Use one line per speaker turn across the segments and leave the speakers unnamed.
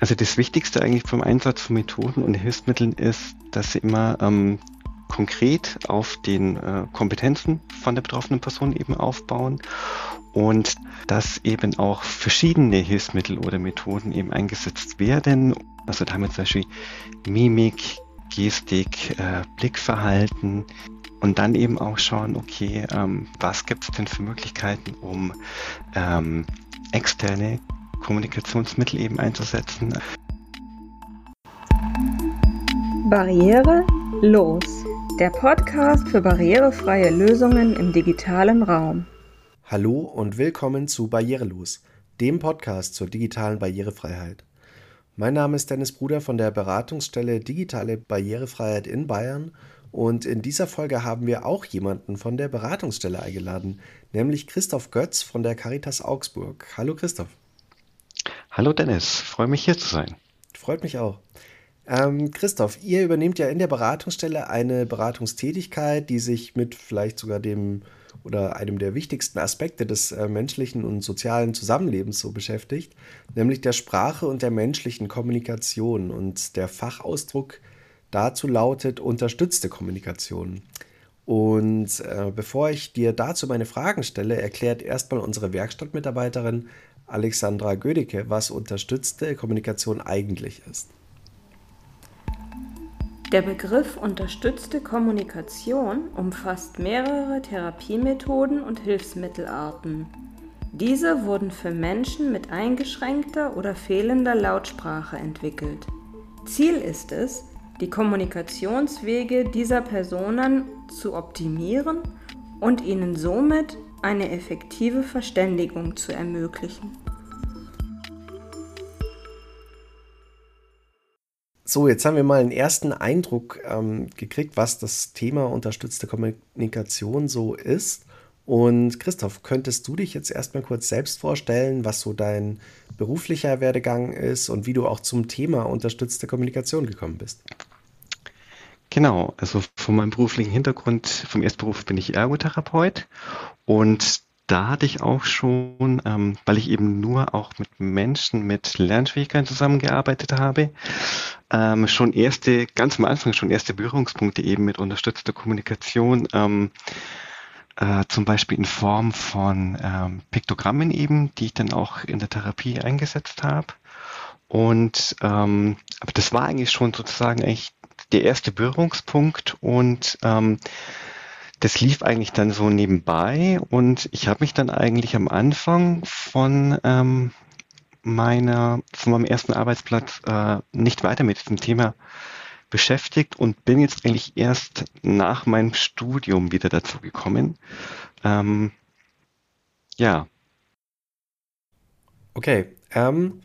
Also das Wichtigste eigentlich vom Einsatz von Methoden und Hilfsmitteln ist, dass sie immer ähm, konkret auf den äh, Kompetenzen von der betroffenen Person eben aufbauen und dass eben auch verschiedene Hilfsmittel oder Methoden eben eingesetzt werden. Also da haben wir zum Beispiel Mimik, Gestik, äh, Blickverhalten und dann eben auch schauen, okay, ähm, was gibt es denn für Möglichkeiten, um ähm, externe Kommunikationsmittel eben einzusetzen.
Barriere los. Der Podcast für barrierefreie Lösungen im digitalen Raum.
Hallo und willkommen zu Barrierelos, dem Podcast zur digitalen Barrierefreiheit. Mein Name ist Dennis Bruder von der Beratungsstelle Digitale Barrierefreiheit in Bayern und in dieser Folge haben wir auch jemanden von der Beratungsstelle eingeladen, nämlich Christoph Götz von der Caritas Augsburg. Hallo Christoph.
Hallo Dennis, freue mich hier zu sein.
Freut mich auch. Ähm, Christoph, ihr übernehmt ja in der Beratungsstelle eine Beratungstätigkeit, die sich mit vielleicht sogar dem oder einem der wichtigsten Aspekte des äh, menschlichen und sozialen Zusammenlebens so beschäftigt, nämlich der Sprache und der menschlichen Kommunikation. Und der Fachausdruck dazu lautet unterstützte Kommunikation. Und äh, bevor ich dir dazu meine Fragen stelle, erklärt erstmal unsere Werkstattmitarbeiterin Alexandra Gödicke, was unterstützte Kommunikation eigentlich ist.
Der Begriff unterstützte Kommunikation umfasst mehrere Therapiemethoden und Hilfsmittelarten. Diese wurden für Menschen mit eingeschränkter oder fehlender Lautsprache entwickelt. Ziel ist es, die Kommunikationswege dieser Personen zu optimieren und ihnen somit eine effektive Verständigung zu ermöglichen.
So, jetzt haben wir mal einen ersten Eindruck ähm, gekriegt, was das Thema unterstützte Kommunikation so ist. Und Christoph, könntest du dich jetzt erstmal kurz selbst vorstellen, was so dein beruflicher Werdegang ist und wie du auch zum Thema unterstützte Kommunikation gekommen bist?
Genau, also von meinem beruflichen Hintergrund, vom Erstberuf bin ich Ergotherapeut und da hatte ich auch schon, ähm, weil ich eben nur auch mit Menschen mit Lernschwierigkeiten zusammengearbeitet habe, ähm, schon erste, ganz am Anfang schon erste Berührungspunkte eben mit unterstützter Kommunikation, ähm, äh, zum Beispiel in Form von ähm, Piktogrammen eben, die ich dann auch in der Therapie eingesetzt habe. Und ähm, aber das war eigentlich schon sozusagen eigentlich der erste Berührungspunkt und ähm, das lief eigentlich dann so nebenbei und ich habe mich dann eigentlich am Anfang von ähm, meiner, von meinem ersten Arbeitsplatz äh, nicht weiter mit diesem Thema beschäftigt und bin jetzt eigentlich erst nach meinem Studium wieder dazu gekommen. Ähm, ja.
Okay. Ähm,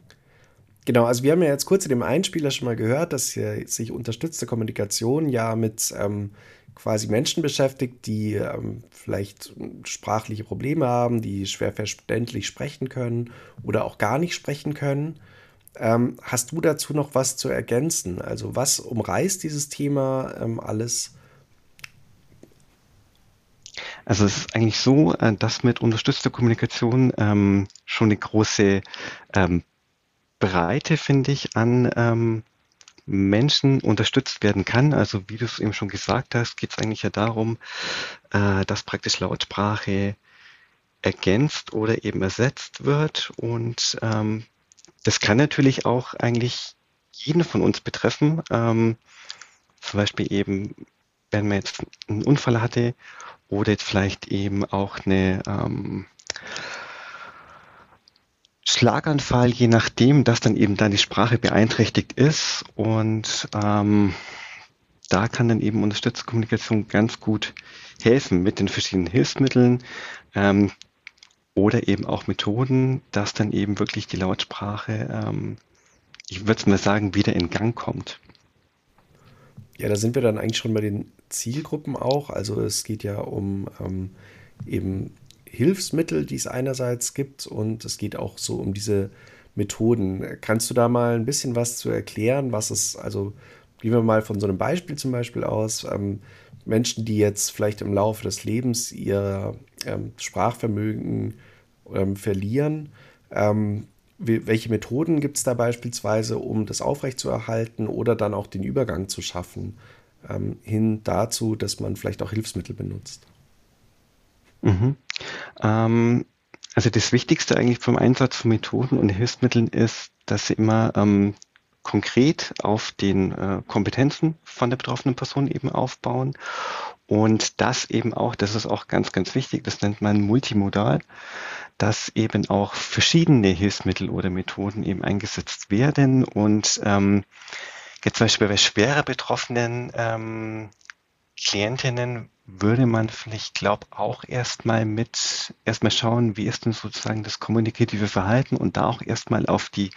genau, also wir haben ja jetzt kurz in dem Einspieler schon mal gehört, dass sich unterstützte Kommunikation ja mit ähm, quasi Menschen beschäftigt, die ähm, vielleicht sprachliche Probleme haben, die schwer verständlich sprechen können oder auch gar nicht sprechen können. Ähm, hast du dazu noch was zu ergänzen? Also was umreißt dieses Thema ähm, alles?
Also es ist eigentlich so, äh, dass mit unterstützter Kommunikation ähm, schon eine große ähm, Breite, finde ich, an ähm, Menschen unterstützt werden kann. Also wie du es eben schon gesagt hast, geht es eigentlich ja darum, äh, dass praktisch Lautsprache ergänzt oder eben ersetzt wird. Und ähm, das kann natürlich auch eigentlich jeden von uns betreffen. Ähm, zum Beispiel eben, wenn man jetzt einen Unfall hatte oder jetzt vielleicht eben auch eine ähm, Schlaganfall, je nachdem, dass dann eben deine Sprache beeinträchtigt ist. Und ähm, da kann dann eben unterstützte Kommunikation ganz gut helfen mit den verschiedenen Hilfsmitteln ähm, oder eben auch Methoden, dass dann eben wirklich die Lautsprache, ähm, ich würde mal sagen, wieder in Gang kommt.
Ja, da sind wir dann eigentlich schon bei den Zielgruppen auch. Also es geht ja um ähm, eben Hilfsmittel, die es einerseits gibt und es geht auch so um diese Methoden. Kannst du da mal ein bisschen was zu erklären, was es, also gehen wir mal von so einem Beispiel zum Beispiel aus, ähm, Menschen, die jetzt vielleicht im Laufe des Lebens ihr ähm, Sprachvermögen ähm, verlieren, ähm, welche Methoden gibt es da beispielsweise, um das aufrechtzuerhalten oder dann auch den Übergang zu schaffen, ähm, hin dazu, dass man vielleicht auch Hilfsmittel benutzt?
Mhm. Ähm, also das Wichtigste eigentlich vom Einsatz von Methoden und Hilfsmitteln ist, dass sie immer ähm, konkret auf den äh, Kompetenzen von der betroffenen Person eben aufbauen und das eben auch, das ist auch ganz, ganz wichtig, das nennt man multimodal, dass eben auch verschiedene Hilfsmittel oder Methoden eben eingesetzt werden und ähm, jetzt zum Beispiel bei schwerer betroffenen ähm, Klientinnen würde man vielleicht, glaube auch erstmal mit, erstmal schauen, wie ist denn sozusagen das kommunikative Verhalten und da auch erstmal auf die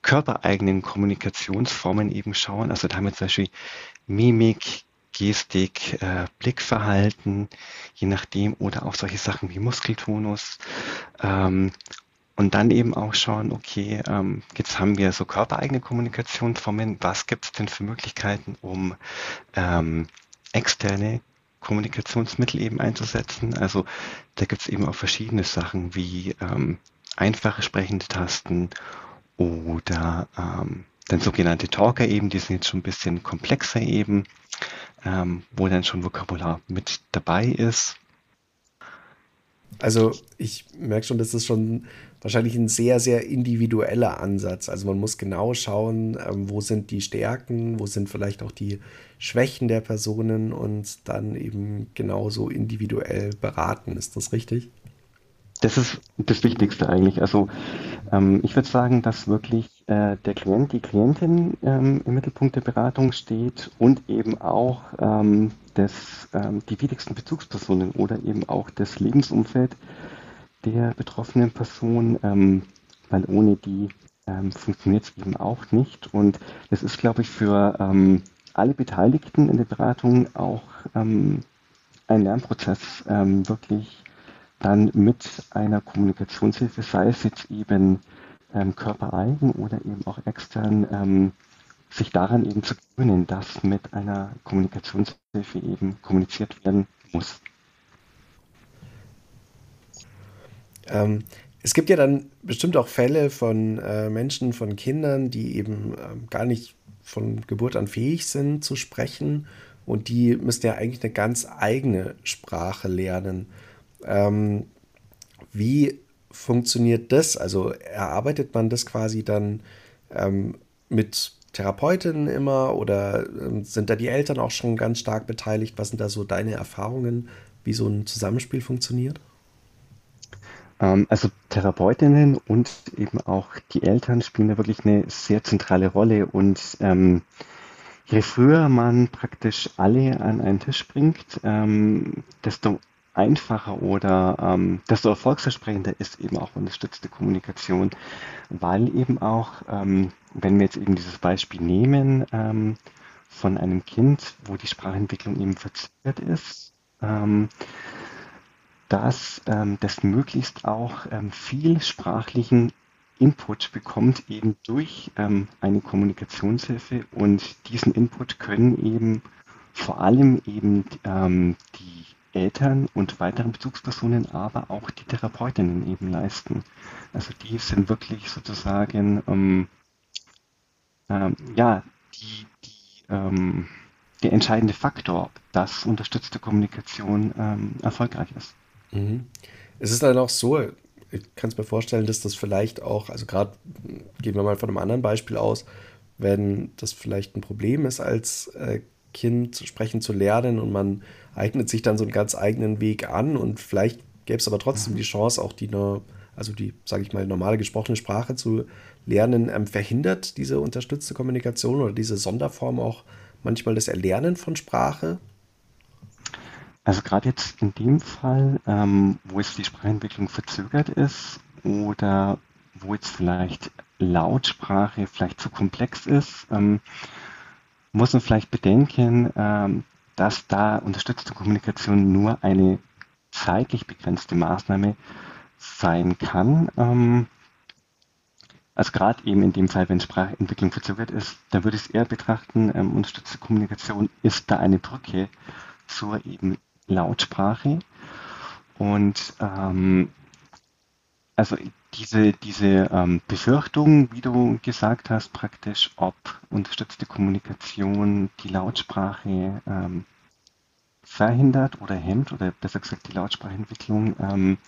körpereigenen Kommunikationsformen eben schauen. Also da haben wir zum Beispiel Mimik, Gestik, äh, Blickverhalten, je nachdem, oder auch solche Sachen wie Muskeltonus. Ähm, und dann eben auch schauen, okay, ähm, jetzt haben wir so körpereigene Kommunikationsformen, was gibt es denn für Möglichkeiten, um ähm, externe Kommunikationsmittel eben einzusetzen. Also da gibt es eben auch verschiedene Sachen wie ähm, einfache sprechende Tasten oder ähm, dann sogenannte Talker eben, die sind jetzt schon ein bisschen komplexer eben, ähm, wo dann schon Vokabular mit dabei ist.
Also ich merke schon, das ist schon wahrscheinlich ein sehr, sehr individueller Ansatz. Also man muss genau schauen, ähm, wo sind die Stärken, wo sind vielleicht auch die Schwächen der Personen und dann eben genauso individuell beraten. Ist das richtig?
Das ist das Wichtigste eigentlich. Also ähm, ich würde sagen, dass wirklich äh, der Klient, die Klientin ähm, im Mittelpunkt der Beratung steht und eben auch ähm, das, ähm, die wichtigsten Bezugspersonen oder eben auch das Lebensumfeld der betroffenen Person, ähm, weil ohne die ähm, funktioniert es eben auch nicht. Und das ist, glaube ich, für alle Beteiligten in der Beratung auch ein Lernprozess, wirklich dann mit einer Kommunikationshilfe, sei es jetzt eben ähm, körpereigen oder eben auch extern, ähm, sich daran eben zu gewöhnen, dass mit einer Kommunikationshilfe eben kommuniziert werden muss.
Ähm, es gibt ja dann bestimmt auch Fälle von äh, Menschen, von Kindern, die eben ähm, gar nicht von Geburt an fähig sind zu sprechen und die müssen ja eigentlich eine ganz eigene Sprache lernen. Ähm, wie funktioniert das? Also erarbeitet man das quasi dann ähm, mit Therapeutinnen immer oder ähm, sind da die Eltern auch schon ganz stark beteiligt? Was sind da so deine Erfahrungen, wie so ein Zusammenspiel funktioniert?
Ähm, also Therapeutinnen und eben auch die Eltern spielen da wirklich eine sehr zentrale Rolle und ähm, je früher man praktisch alle an einen Tisch bringt, ähm, desto einfacher oder ähm, desto erfolgsversprechender ist eben auch unterstützte Kommunikation, weil eben auch, ähm, wenn wir jetzt eben dieses Beispiel nehmen ähm, von einem Kind, wo die Sprachentwicklung eben verzögert ist, dass ähm, das möglichst auch ähm, viel sprachlichen Input bekommt, eben durch ähm, eine Kommunikationshilfe und diesen Input können eben vor allem eben ähm, die Eltern und weiteren Bezugspersonen, aber auch die Therapeutinnen eben leisten. Also die sind wirklich sozusagen ähm, ähm, ja die, die ähm, der entscheidende Faktor, dass unterstützte Kommunikation ähm, erfolgreich ist.
Mhm. Es ist dann auch so, ich kann es mir vorstellen, dass das vielleicht auch, also gerade gehen wir mal von einem anderen Beispiel aus, wenn das vielleicht ein Problem ist als äh, Kind sprechen zu lernen und man eignet sich dann so einen ganz eigenen Weg an und vielleicht gäbe es aber trotzdem die Chance, auch die, also die, sage ich mal, normale gesprochene Sprache zu lernen, ähm, verhindert diese unterstützte Kommunikation oder diese Sonderform auch manchmal das Erlernen von Sprache?
Also gerade jetzt in dem Fall, ähm, wo jetzt die Sprachentwicklung verzögert ist oder wo jetzt vielleicht Lautsprache vielleicht zu komplex ist, ähm, muss man vielleicht bedenken, ähm, dass da unterstützte Kommunikation nur eine zeitlich begrenzte Maßnahme sein kann. Ähm, also gerade eben in dem Fall, wenn Sprachentwicklung verzögert ist, da würde ich es eher betrachten, ähm, unterstützte Kommunikation ist da eine Brücke zur eben Lautsprache. Und ähm, also diese, diese ähm, Befürchtung, wie du gesagt hast, praktisch, ob unterstützte Kommunikation die Lautsprache ähm, verhindert oder hemmt, oder besser gesagt die Lautsprachentwicklung, ähm,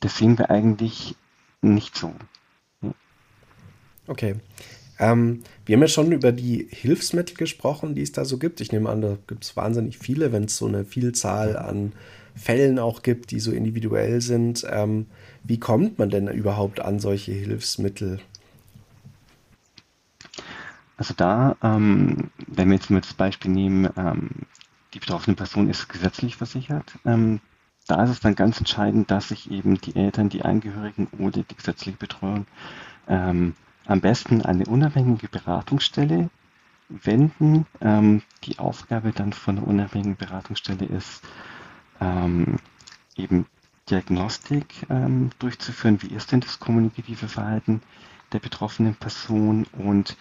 das sehen wir eigentlich nicht so.
Okay. Ähm, wir haben ja schon über die Hilfsmittel gesprochen, die es da so gibt. Ich nehme an, da gibt es wahnsinnig viele, wenn es so eine Vielzahl an Fällen auch gibt, die so individuell sind. Ähm, wie kommt man denn überhaupt an solche Hilfsmittel?
Also da, ähm, wenn wir jetzt mal das Beispiel nehmen, ähm, die betroffene Person ist gesetzlich versichert, ähm, da ist es dann ganz entscheidend, dass sich eben die Eltern, die Angehörigen oder die gesetzliche Betreuung ähm, am besten eine unabhängige Beratungsstelle wenden. Ähm, die Aufgabe dann von der unabhängigen Beratungsstelle ist, ähm, eben Diagnostik ähm, durchzuführen, wie ist denn das kommunikative Verhalten der betroffenen Person und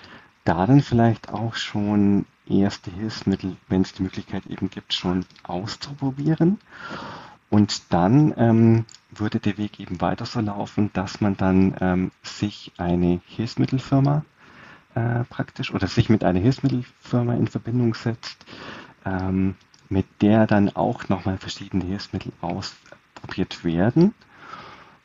da dann vielleicht auch schon erste Hilfsmittel, wenn es die Möglichkeit eben gibt, schon auszuprobieren. Und dann ähm, würde der Weg eben weiter so laufen, dass man dann ähm, sich eine Hilfsmittelfirma äh, praktisch oder sich mit einer Hilfsmittelfirma in Verbindung setzt, ähm, mit der dann auch nochmal verschiedene Hilfsmittel ausprobiert werden.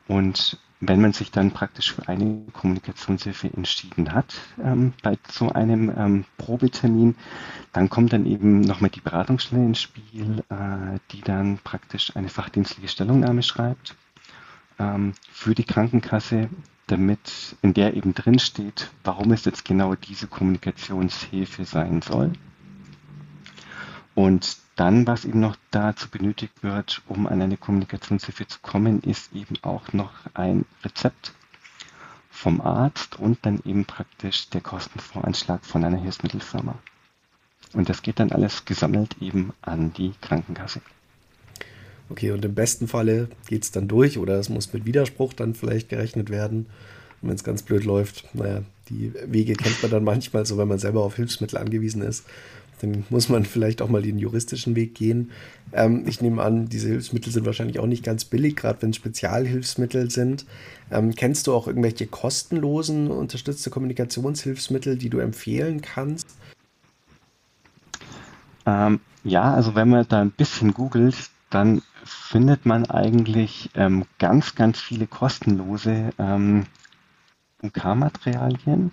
Und wenn man sich dann praktisch für eine Kommunikationshilfe entschieden hat, ähm, bei so einem ähm, Probetermin, dann kommt dann eben nochmal die Beratungsstelle ins Spiel, äh, die dann praktisch eine fachdienstliche Stellungnahme schreibt ähm, für die Krankenkasse, damit in der eben drin steht, warum es jetzt genau diese Kommunikationshilfe sein soll. Und dann, was eben noch dazu benötigt wird, um an eine Kommunikationshilfe zu kommen, ist eben auch noch ein Rezept vom Arzt und dann eben praktisch der Kostenvoranschlag von einer Hilfsmittelfirma. Und das geht dann alles gesammelt eben an die Krankenkasse.
Okay, und im besten Falle geht es dann durch oder es muss mit Widerspruch dann vielleicht gerechnet werden. Und wenn es ganz blöd läuft, naja, die Wege kennt man dann manchmal so, wenn man selber auf Hilfsmittel angewiesen ist dann muss man vielleicht auch mal den juristischen Weg gehen. Ähm, ich nehme an, diese Hilfsmittel sind wahrscheinlich auch nicht ganz billig, gerade wenn es Spezialhilfsmittel sind. Ähm, kennst du auch irgendwelche kostenlosen unterstützte Kommunikationshilfsmittel, die du empfehlen kannst?
Ähm, ja, also wenn man da ein bisschen googelt, dann findet man eigentlich ähm, ganz, ganz viele kostenlose UK-Materialien.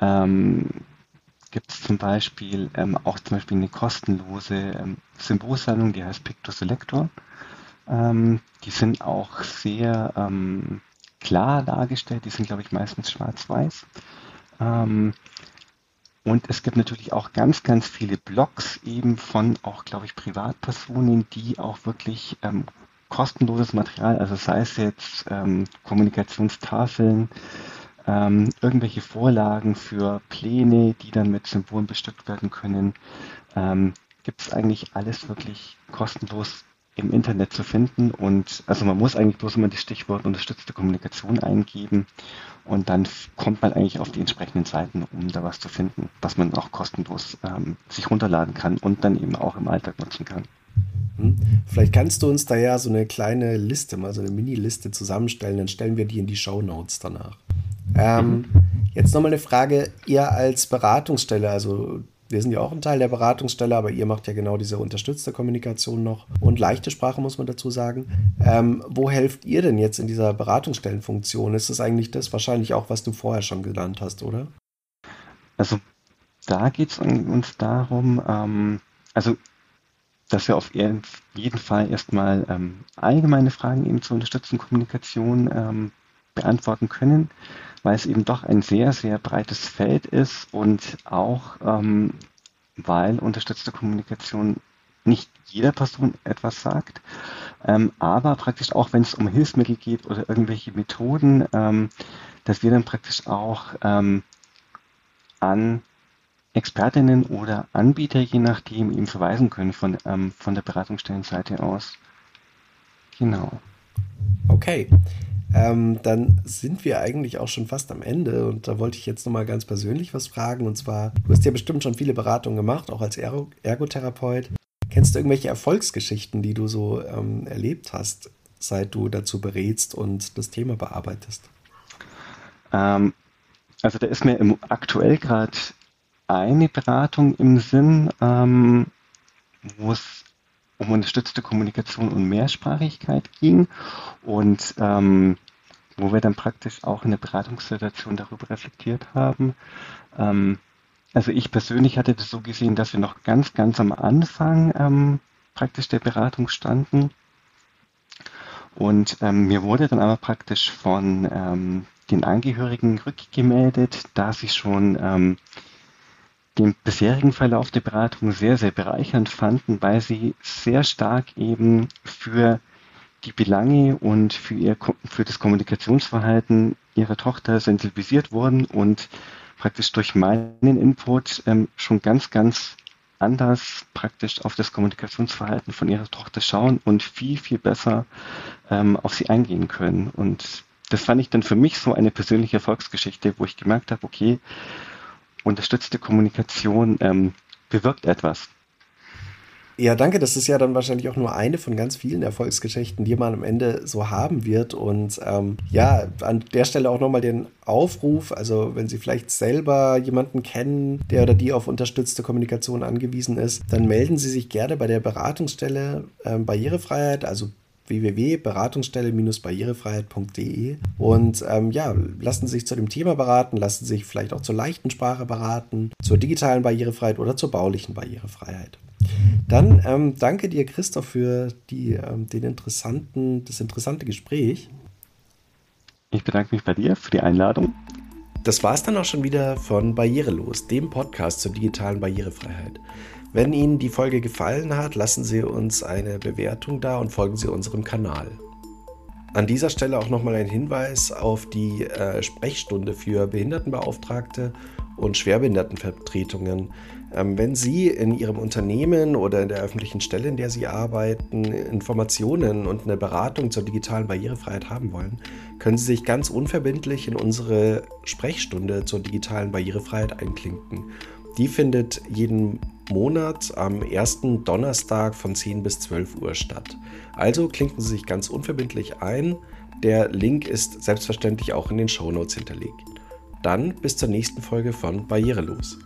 Ähm, gibt es zum Beispiel ähm, auch zum Beispiel eine kostenlose ähm, Symbolsammlung, die heißt Pictoselector. Ähm, die sind auch sehr ähm, klar dargestellt, die sind, glaube ich, meistens schwarz-weiß. Ähm, und es gibt natürlich auch ganz, ganz viele Blogs eben von auch, glaube ich, Privatpersonen, die auch wirklich ähm, kostenloses Material, also sei es jetzt Kommunikationstafeln, ähm, irgendwelche Vorlagen für Pläne, die dann mit Symbolen bestückt werden können. Ähm, Gibt es eigentlich alles wirklich kostenlos im Internet zu finden und also man muss eigentlich bloß immer das Stichwort unterstützte Kommunikation eingeben und dann kommt man eigentlich auf die entsprechenden Seiten, um da was zu finden, was man auch kostenlos ähm, sich runterladen kann und dann eben auch im Alltag nutzen kann.
Hm? Vielleicht kannst du uns da ja so eine kleine Liste, mal so eine Mini-Liste zusammenstellen, dann stellen wir die in die Show Notes danach. Ähm, jetzt nochmal eine Frage, ihr als Beratungsstelle, also wir sind ja auch ein Teil der Beratungsstelle, aber ihr macht ja genau diese unterstützte Kommunikation noch und leichte Sprache, muss man dazu sagen. Ähm, wo helft ihr denn jetzt in dieser Beratungsstellenfunktion? Ist das eigentlich das wahrscheinlich auch, was du vorher schon genannt hast, oder?
Also da geht es uns darum, ähm, also dass wir auf jeden Fall erstmal ähm, allgemeine Fragen eben zur unterstützten Kommunikation ähm, beantworten können weil es eben doch ein sehr, sehr breites Feld ist und auch ähm, weil unterstützte Kommunikation nicht jeder Person etwas sagt, ähm, aber praktisch auch, wenn es um Hilfsmittel geht oder irgendwelche Methoden, ähm, dass wir dann praktisch auch ähm, an Expertinnen oder Anbieter, je nachdem, eben verweisen können von, ähm, von der Beratungsstellenseite aus. Genau.
Okay. Ähm, dann sind wir eigentlich auch schon fast am Ende und da wollte ich jetzt nochmal ganz persönlich was fragen und zwar, du hast ja bestimmt schon viele Beratungen gemacht, auch als Ergo Ergotherapeut. Kennst du irgendwelche Erfolgsgeschichten, die du so ähm, erlebt hast seit du dazu berätst und das Thema bearbeitest?
Ähm, also da ist mir im, aktuell gerade eine Beratung im Sinn, ähm, wo es um unterstützte Kommunikation und Mehrsprachigkeit ging und ähm, wo wir dann praktisch auch in der Beratungssituation darüber reflektiert haben. Ähm, also ich persönlich hatte das so gesehen, dass wir noch ganz, ganz am Anfang ähm, praktisch der Beratung standen. Und ähm, mir wurde dann aber praktisch von ähm, den Angehörigen rückgemeldet, dass sie schon den bisherigen Verlauf der Beratung sehr, sehr bereichernd fanden, weil sie sehr stark eben für die Belange und für, ihr, für das Kommunikationsverhalten ihrer Tochter sensibilisiert wurden und praktisch durch meinen Input ähm, schon ganz, ganz anders praktisch auf das Kommunikationsverhalten von ihrer Tochter schauen und viel, viel besser ähm, auf sie eingehen können. Und das fand ich dann für mich so eine persönliche Erfolgsgeschichte, wo ich gemerkt habe, okay, unterstützte Kommunikation ähm, bewirkt etwas.
Ja, danke. Das ist ja dann wahrscheinlich auch nur eine von ganz vielen Erfolgsgeschichten, die man am Ende so haben wird. Und ähm, ja, an der Stelle auch nochmal den Aufruf. Also, wenn Sie vielleicht selber jemanden kennen, der oder die auf unterstützte Kommunikation angewiesen ist, dann melden Sie sich gerne bei der Beratungsstelle ähm, Barrierefreiheit, also www.beratungsstelle-barrierefreiheit.de und ähm, ja, lassen Sie sich zu dem Thema beraten, lassen Sie sich vielleicht auch zur leichten Sprache beraten, zur digitalen Barrierefreiheit oder zur baulichen Barrierefreiheit. Dann ähm, danke dir, Christoph, für die, ähm, den interessanten, das interessante Gespräch.
Ich bedanke mich bei dir für die Einladung.
Das war es dann auch schon wieder von Barrierelos, dem Podcast zur digitalen Barrierefreiheit. Wenn Ihnen die Folge gefallen hat, lassen Sie uns eine Bewertung da und folgen Sie unserem Kanal. An dieser Stelle auch nochmal ein Hinweis auf die äh, Sprechstunde für Behindertenbeauftragte und Schwerbehindertenvertretungen. Ähm, wenn Sie in Ihrem Unternehmen oder in der öffentlichen Stelle, in der Sie arbeiten, Informationen und eine Beratung zur digitalen Barrierefreiheit haben wollen, können Sie sich ganz unverbindlich in unsere Sprechstunde zur digitalen Barrierefreiheit einklinken. Die findet jeden Monat am ersten Donnerstag von 10 bis 12 Uhr statt. Also klinken Sie sich ganz unverbindlich ein. Der Link ist selbstverständlich auch in den Shownotes hinterlegt. Dann bis zur nächsten Folge von Barrierelos.